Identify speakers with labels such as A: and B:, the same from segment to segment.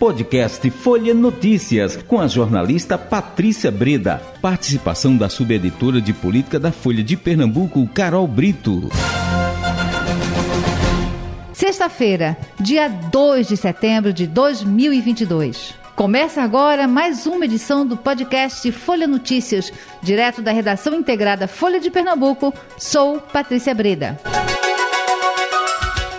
A: Podcast Folha Notícias, com a jornalista Patrícia Breda. Participação da subeditora de política da Folha de Pernambuco, Carol Brito.
B: Sexta-feira, dia 2 de setembro de 2022. Começa agora mais uma edição do podcast Folha Notícias, direto da redação integrada Folha de Pernambuco. Sou Patrícia Breda.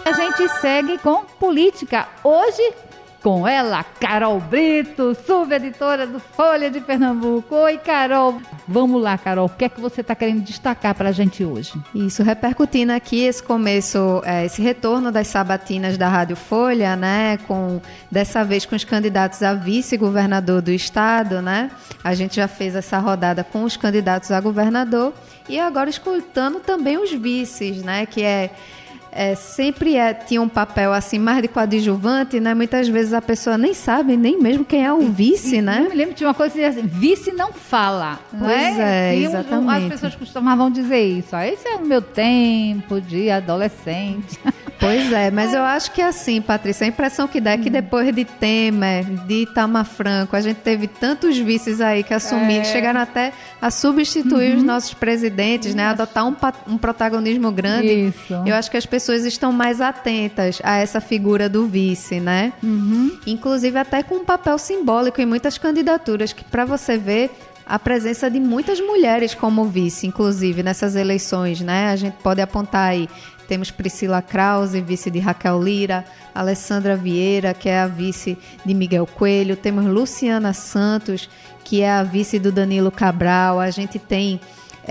B: A gente segue com política. Hoje com ela, Carol Brito, subeditora do Folha de Pernambuco. Oi, Carol. Vamos lá, Carol. O que é que você está querendo destacar para a gente hoje?
C: Isso, repercutindo aqui esse começo, é, esse retorno das sabatinas da Rádio Folha, né? Com dessa vez com os candidatos a vice-governador do estado, né? A gente já fez essa rodada com os candidatos a governador e agora escutando também os vices, né? Que é é, sempre é, tinha um papel assim mais de coadjuvante, né? Muitas vezes a pessoa nem sabe nem mesmo quem é o vice, né?
B: Eu me lembro de uma coisa assim, vice não fala,
C: não pois é?
B: é
C: exatamente.
B: As pessoas costumavam dizer isso. Ah, esse é o meu tempo de adolescente.
C: Pois é, mas eu acho que é assim, Patrícia, a impressão que dá é que hum. depois de Temer, de Itamar Franco, a gente teve tantos vices aí que assumiram, é. chegaram até a substituir uhum. os nossos presidentes, né? Adotar um, um protagonismo grande. Isso. Eu acho que as pessoas estão mais atentas a essa figura do vice, né? Uhum. Inclusive até com um papel simbólico em muitas candidaturas, que para você ver a presença de muitas mulheres como vice, inclusive nessas eleições, né? A gente pode apontar aí temos Priscila Krause, vice de Raquel Lira, Alessandra Vieira, que é a vice de Miguel Coelho, temos Luciana Santos, que é a vice do Danilo Cabral, a gente tem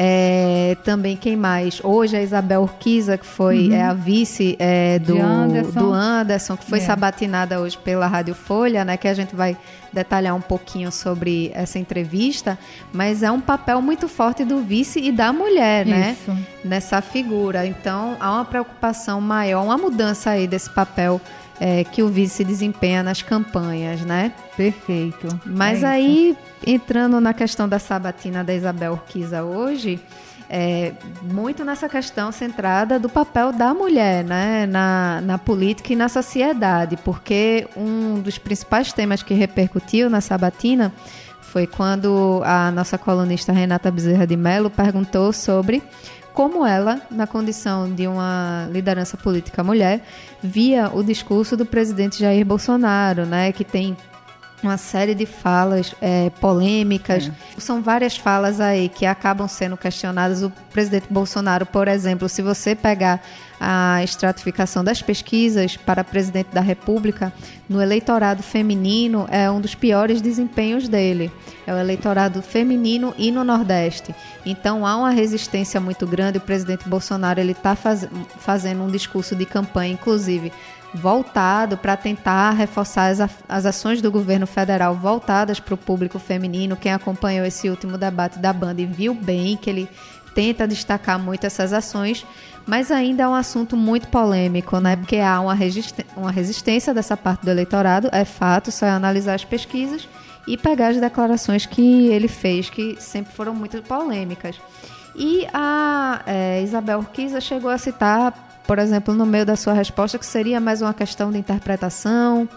C: é, também quem mais? Hoje a Isabel Urquiza, que foi uhum. é a vice é, do, Anderson. do Anderson, que foi é. sabatinada hoje pela Rádio Folha, né? Que a gente vai detalhar um pouquinho sobre essa entrevista, mas é um papel muito forte do vice e da mulher, né? Isso. Nessa figura. Então há uma preocupação maior, uma mudança aí desse papel é, que o vice desempenha nas campanhas, né?
B: Perfeito.
C: Mas é aí, entrando na questão da sabatina da Isabel Urquiza hoje, é, muito nessa questão centrada do papel da mulher né, na, na política e na sociedade, porque um dos principais temas que repercutiu na sabatina foi quando a nossa colunista Renata Bezerra de Mello perguntou sobre como ela, na condição de uma liderança política mulher, via o discurso do presidente Jair Bolsonaro, né, que tem uma série de falas é, polêmicas. É. São várias falas aí que acabam sendo questionadas. O presidente Bolsonaro, por exemplo, se você pegar a estratificação das pesquisas para presidente da República, no eleitorado feminino é um dos piores desempenhos dele. É o eleitorado feminino e no Nordeste. Então há uma resistência muito grande. O presidente Bolsonaro ele está faz, fazendo um discurso de campanha, inclusive voltado para tentar reforçar as, as ações do governo federal voltadas para o público feminino. Quem acompanhou esse último debate da banda e viu bem que ele tenta destacar muito essas ações, mas ainda é um assunto muito polêmico, né? Porque há uma, uma resistência dessa parte do eleitorado, é fato, só é analisar as pesquisas e pegar as declarações que ele fez, que sempre foram muito polêmicas. E a é, Isabel Urquiza chegou a citar por exemplo, no meio da sua resposta, que seria mais uma questão de interpretação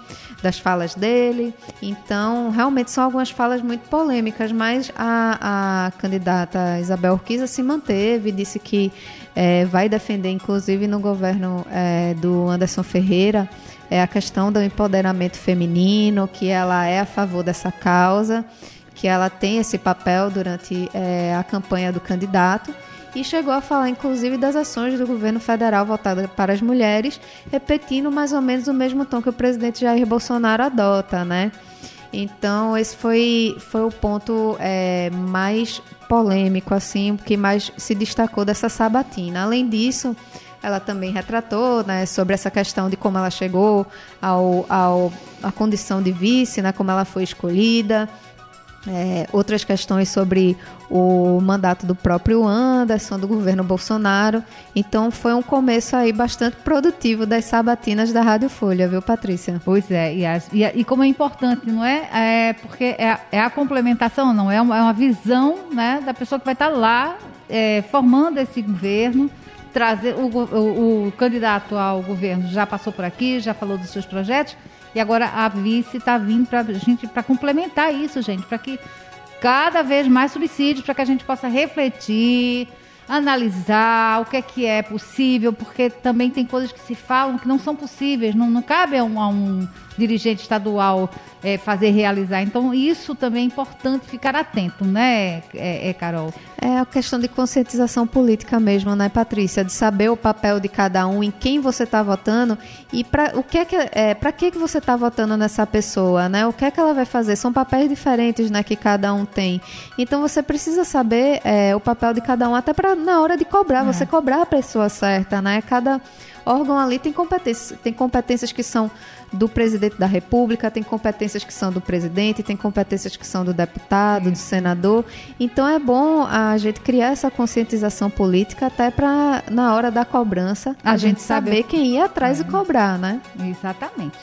C: das falas dele. Então, realmente são algumas falas muito polêmicas, mas a, a candidata Isabel Urquiza se manteve, disse que é, vai defender, inclusive no governo é, do Anderson Ferreira, é a questão do empoderamento feminino, que ela é a favor dessa causa, que ela tem esse papel durante é, a campanha do candidato e chegou a falar inclusive das ações do governo federal voltadas para as mulheres, repetindo mais ou menos o mesmo tom que o presidente Jair Bolsonaro adota, né? Então esse foi, foi o ponto é, mais polêmico, assim, que mais se destacou dessa sabatina. Além disso, ela também retratou né, sobre essa questão de como ela chegou ao, ao, à condição de vice, né, como ela foi escolhida, é, outras questões sobre o mandato do próprio Anderson, do governo Bolsonaro. Então foi um começo aí bastante produtivo das sabatinas da Rádio Folha, viu, Patrícia?
B: Pois é, e, e, e como é importante, não é? é porque é, é, a complementação, não é uma, é uma visão né, da pessoa que vai estar lá é, formando esse governo trazer. O, o, o, candidato ao governo já passou por aqui, já falou dos seus projetos, e agora a vice está vindo para gente para complementar isso, gente, para que cada vez mais subsídios, para que a gente possa refletir, analisar o que é que é possível, porque também tem coisas que se falam que não são possíveis, não, não cabe a um, a um dirigente estadual é, fazer realizar. Então, isso também é importante ficar atento, né, é, é, Carol?
C: É a questão de conscientização política mesmo, né, Patrícia? De saber o papel de cada um, em quem você está votando e para o que é que é, para que que você está votando nessa pessoa, né? O que é que ela vai fazer? São papéis diferentes, né, que cada um tem. Então, você precisa saber é, o papel de cada um, até para na hora de cobrar, é. você cobrar a pessoa certa, né? Cada órgão ali tem competências, tem competências que são do presidente da República, tem competências que são do presidente, tem competências que são do deputado, do senador. Então é bom a gente criar essa conscientização política até para na hora da cobrança a, a gente, gente saber quem ir atrás é. e cobrar, né?
B: Exatamente.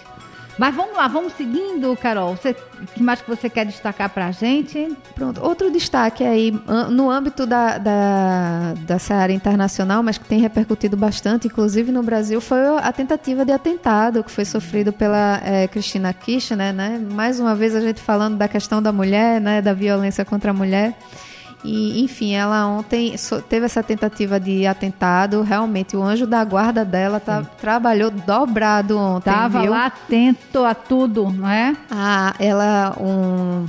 B: Mas vamos lá, vamos seguindo, Carol. Você, que mais que você quer destacar para a gente?
C: Pronto. Outro destaque aí, no âmbito da, da, da Seara Internacional, mas que tem repercutido bastante, inclusive no Brasil, foi a tentativa de atentado que foi sofrido pela é, Cristina Kirchner, né? Mais uma vez a gente falando da questão da mulher, né? Da violência contra a mulher. E, enfim, ela ontem teve essa tentativa de atentado. Realmente, o anjo da guarda dela tá, trabalhou dobrado ontem.
B: Tava viu? lá atento a tudo, não é?
C: Ah, ela, um,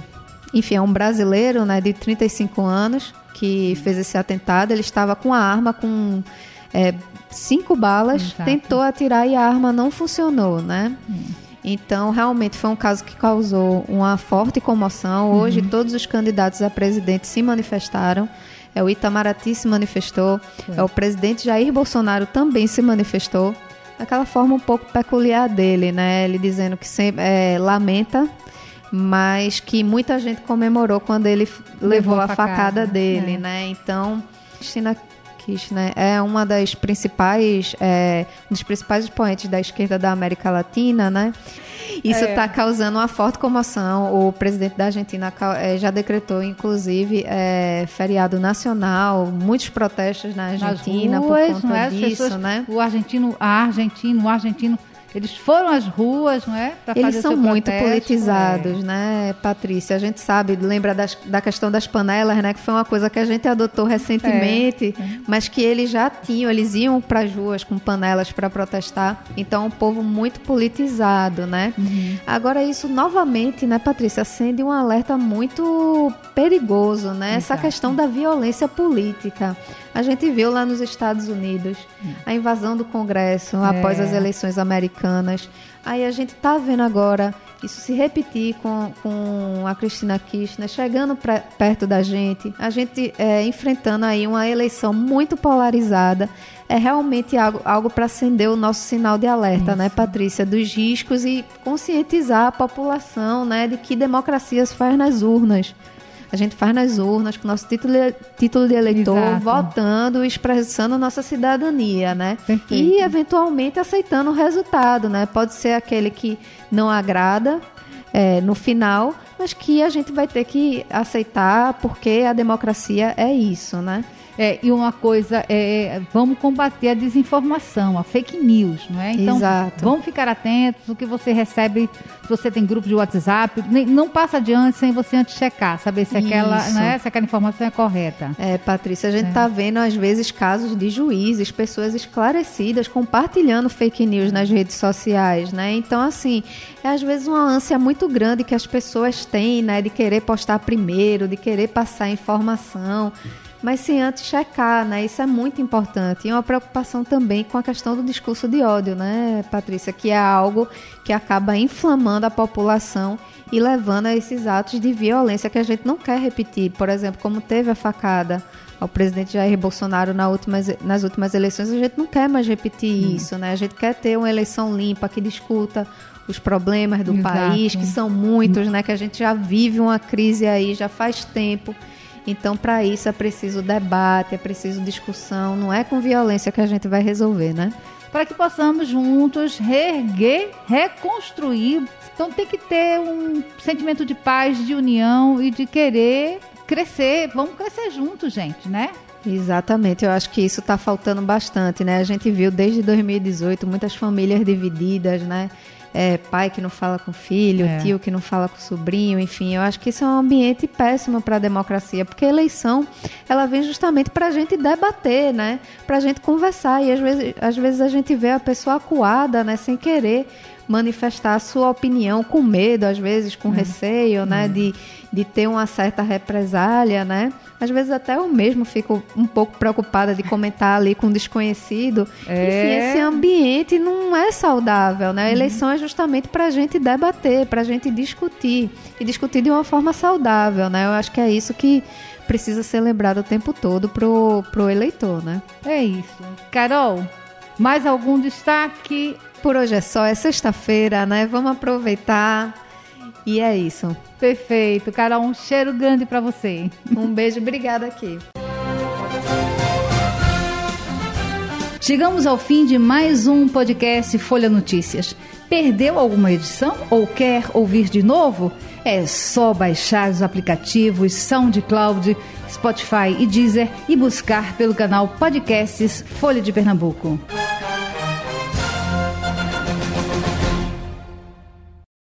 C: enfim, é um brasileiro, né, de 35 anos, que fez esse atentado. Ele estava com a arma com é, cinco balas, Exato. tentou atirar e a arma não funcionou, né? Hum. Então, realmente foi um caso que causou uma forte comoção. Hoje, uhum. todos os candidatos a presidente se manifestaram. É, o Itamaraty se manifestou, é. o presidente Jair Bolsonaro também se manifestou. Daquela forma um pouco peculiar dele, né? Ele dizendo que sempre, é, lamenta, mas que muita gente comemorou quando ele levou, levou a facada, facada dele, é. né? Então, Cristina Kirchner é uma das principais, é, um dos principais expoentes da esquerda da América Latina, né? Isso está é. causando uma forte comoção. O presidente da Argentina é, já decretou, inclusive, é, feriado nacional, muitos protestos na Argentina ruas, por conta
B: é?
C: disso, pessoas, né?
B: O argentino, a argentino, o argentino eles foram às ruas, não é?
C: Eles são muito protesto, politizados, é. né, Patrícia? A gente sabe, lembra das, da questão das panelas, né? Que foi uma coisa que a gente adotou recentemente, é. mas que eles já tinham, eles iam para as ruas com panelas para protestar. Então, é um povo muito politizado, né? Uhum. Agora, isso novamente, né, Patrícia, acende um alerta muito perigoso, né? Exato. Essa questão da violência política. A gente viu lá nos Estados Unidos a invasão do Congresso é. após as eleições americanas. Aí a gente está vendo agora isso se repetir com, com a Cristina Kirchner chegando pra, perto da gente, a gente é, enfrentando aí uma eleição muito polarizada. É realmente algo, algo para acender o nosso sinal de alerta, né, isso. né, Patrícia, dos riscos e conscientizar a população, né, de que democracia se faz nas urnas a gente faz nas urnas com nosso título de, título de eleitor, Exato. votando, expressando nossa cidadania, né? Perfeito. E eventualmente aceitando o resultado, né? Pode ser aquele que não agrada é, no final, mas que a gente vai ter que aceitar porque a democracia é isso, né?
B: É, e uma coisa é, vamos combater a desinformação, a fake news, não é? Então, Exato. vamos ficar atentos o que você recebe, se você tem grupo de WhatsApp, nem, não passa adiante sem você antes checar, saber se aquela, né, se aquela informação é correta.
C: É, Patrícia, a gente está é. vendo às vezes casos de juízes, pessoas esclarecidas compartilhando fake news nas redes sociais, né? Então, assim, é às vezes uma ânsia muito grande que as pessoas têm, né, de querer postar primeiro, de querer passar informação mas sem antes checar, né? Isso é muito importante. E uma preocupação também com a questão do discurso de ódio, né, Patrícia? Que é algo que acaba inflamando a população e levando a esses atos de violência que a gente não quer repetir. Por exemplo, como teve a facada ao presidente Jair Bolsonaro na últimas, nas últimas eleições, a gente não quer mais repetir hum. isso, né? A gente quer ter uma eleição limpa que discuta os problemas do Exato. país, que são muitos, né? Que a gente já vive uma crise aí já faz tempo então, para isso é preciso debate, é preciso discussão, não é com violência que a gente vai resolver, né?
B: Para que possamos juntos reerguer, reconstruir. Então, tem que ter um sentimento de paz, de união e de querer crescer. Vamos crescer juntos, gente, né?
C: Exatamente, eu acho que isso está faltando bastante, né? A gente viu desde 2018 muitas famílias divididas, né? É, pai que não fala com filho, é. tio que não fala com sobrinho, enfim, eu acho que isso é um ambiente péssimo para a democracia, porque a eleição ela vem justamente para a gente debater, né? Para a gente conversar e às vezes, às vezes a gente vê a pessoa acuada, né? Sem querer manifestar a sua opinião com medo, às vezes com hum. receio, né? Hum. De, de ter uma certa represália, né? Às vezes até eu mesmo fico um pouco preocupada de comentar ali com um desconhecido. É. Enfim, esse ambiente não é saudável, né? A uhum. eleição é justamente para a gente debater, para a gente discutir. E discutir de uma forma saudável, né? Eu acho que é isso que precisa ser lembrado o tempo todo pro, pro eleitor, né?
B: É isso. Carol, mais algum destaque?
C: Por hoje é só, é sexta-feira, né? Vamos aproveitar. E é isso.
B: Perfeito. Carol, um cheiro grande para você.
C: Um beijo, obrigada aqui.
B: Chegamos ao fim de mais um podcast Folha Notícias. Perdeu alguma edição ou quer ouvir de novo? É só baixar os aplicativos SoundCloud, Spotify e Deezer e buscar pelo canal Podcasts Folha de Pernambuco.